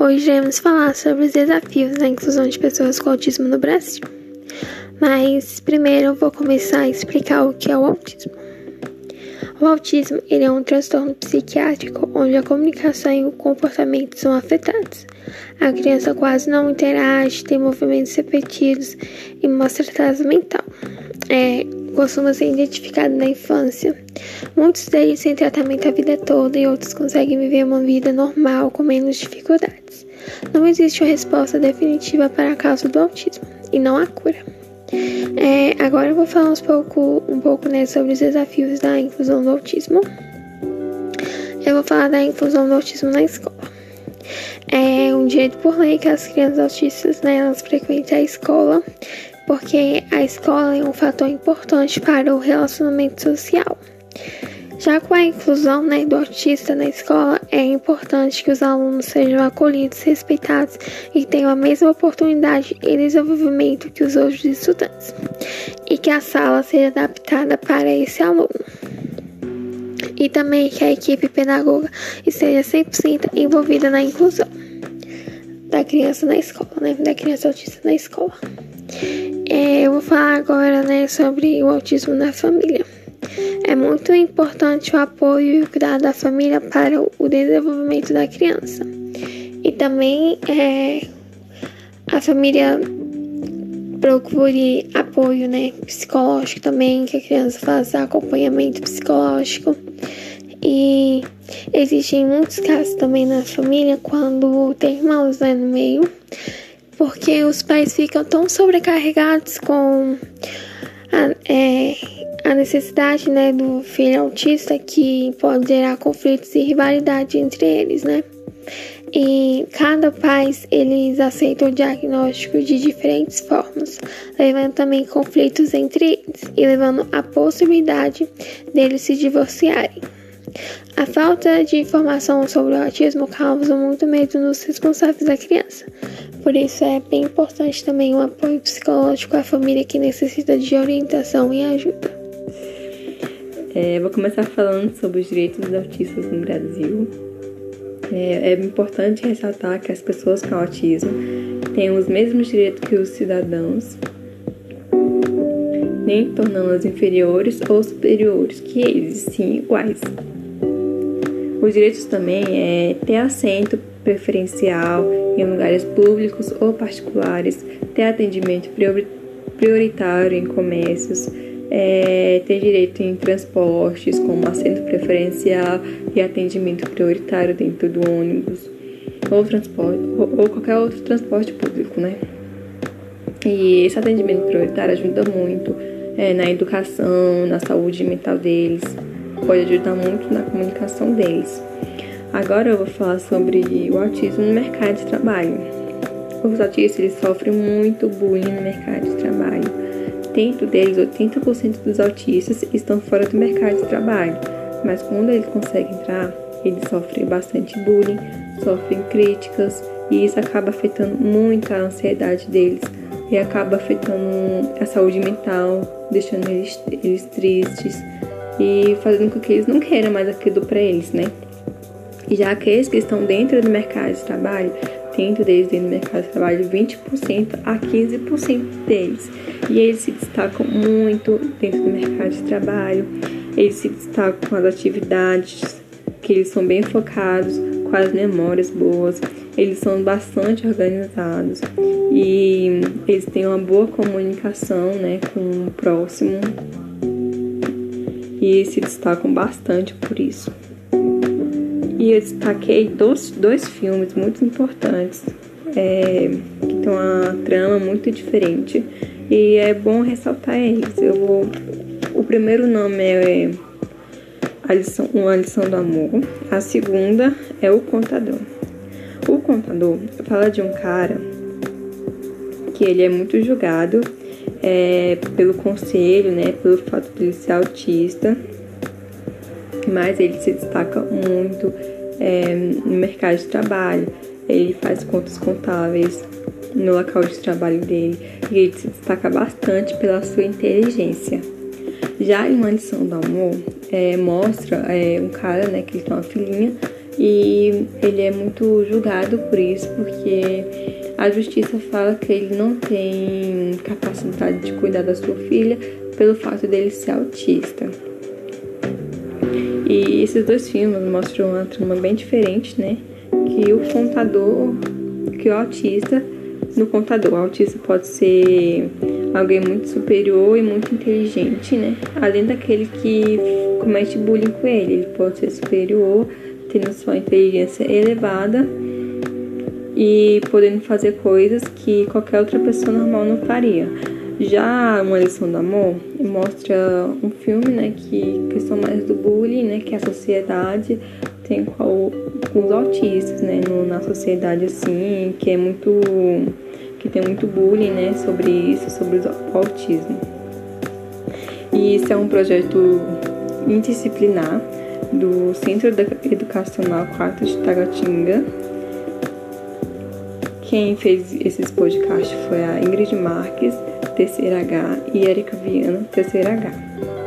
Hoje iremos falar sobre os desafios da inclusão de pessoas com autismo no Brasil. Mas primeiro eu vou começar a explicar o que é o autismo. O autismo ele é um transtorno psiquiátrico onde a comunicação e o comportamento são afetados. A criança quase não interage, tem movimentos repetidos e mostra atraso mental. É, costuma ser identificado na infância. Muitos deles têm tratamento a vida toda e outros conseguem viver uma vida normal com menos dificuldades. Não existe uma resposta definitiva para a causa do autismo e não há cura. É, agora eu vou falar um pouco, um pouco né, sobre os desafios da inclusão do autismo. Eu vou falar da inclusão do autismo na escola. É um direito por lei que as crianças autistas né, elas frequentem a escola porque a escola é um fator importante para o relacionamento social. Já com a inclusão né, do autista na escola, é importante que os alunos sejam acolhidos, respeitados e tenham a mesma oportunidade e desenvolvimento que os outros estudantes, e que a sala seja adaptada para esse aluno. E também que a equipe pedagoga esteja 100% envolvida na inclusão da criança na escola, né, da criança autista na escola. É, eu vou falar agora né, sobre o autismo na família. É muito importante o apoio e o cuidado da família para o desenvolvimento da criança. E também é, a família procure apoio né, psicológico também, que a criança faça acompanhamento psicológico. E existem muitos casos também na família quando tem irmãos né, no meio porque os pais ficam tão sobrecarregados com a, é, a necessidade né, do filho autista que pode gerar conflitos e rivalidade entre eles, né? E cada pai eles aceitam o diagnóstico de diferentes formas, levando também conflitos entre eles e levando a possibilidade deles se divorciarem. A falta de informação sobre o autismo causa muito medo nos responsáveis da criança. Por isso é bem importante também o apoio psicológico à família que necessita de orientação e ajuda. É, vou começar falando sobre os direitos dos autistas no Brasil. É, é importante ressaltar que as pessoas com autismo têm os mesmos direitos que os cidadãos, nem tornando-os inferiores ou superiores que eles, sim iguais. Os direitos também é ter assento preferencial em lugares públicos ou particulares, ter atendimento prioritário em comércios, é, ter direito em transportes, como assento preferencial e atendimento prioritário dentro do ônibus ou, transporte, ou, ou qualquer outro transporte público, né? E esse atendimento prioritário ajuda muito é, na educação, na saúde mental deles pode ajudar muito na comunicação deles. Agora eu vou falar sobre o autismo no mercado de trabalho. Os autistas eles sofrem muito bullying no mercado de trabalho. Dentro deles, 80% dos autistas estão fora do mercado de trabalho, mas quando eles conseguem entrar, eles sofrem bastante bullying, sofrem críticas e isso acaba afetando muito a ansiedade deles e acaba afetando a saúde mental, deixando eles, eles tristes e fazendo com que eles não queiram mais aquilo para eles, né? E já aqueles que estão dentro do mercado de trabalho, dentro deles dentro do mercado de trabalho, 20% a 15% deles. E eles se destacam muito dentro do mercado de trabalho, eles se destacam com as atividades, que eles são bem focados, com as memórias boas, eles são bastante organizados e eles têm uma boa comunicação né, com o próximo, e se destacam bastante por isso. E eu destaquei dois, dois filmes muito importantes, é, que tem uma trama muito diferente, e é bom ressaltar eles. Eu vou, o primeiro nome é a lição, Uma Lição do Amor, a segunda é O Contador. O Contador fala de um cara que ele é muito julgado é, pelo conselho, né, pelo fato de ele ser autista, mas ele se destaca muito é, no mercado de trabalho. Ele faz contas contábeis no local de trabalho dele e ele se destaca bastante pela sua inteligência. Já em uma lição do amor, é, mostra é, um cara né, que ele tem uma filhinha e ele é muito julgado por isso, porque a justiça fala que ele não tem capacidade de cuidar da sua filha pelo fato dele ser autista. E esses dois filmes mostram uma trama bem diferente, né? Que o contador, que o autista, no contador, o autista pode ser alguém muito superior e muito inteligente, né? Além daquele que comete bullying com ele, ele pode ser superior, tendo sua inteligência elevada e podendo fazer coisas que qualquer outra pessoa normal não faria. Já uma lição do amor mostra um filme, né, que questão mais do bullying, né, que a sociedade tem com, os autistas, né, no, na sociedade assim, que é muito que tem muito bullying, né, sobre isso, sobre o autismo. E isso é um projeto interdisciplinar do Centro Educacional 4 de Taguatinga, quem fez esses podcasts foi a Ingrid Marques, terceira H, e Erika Viana, terceira H.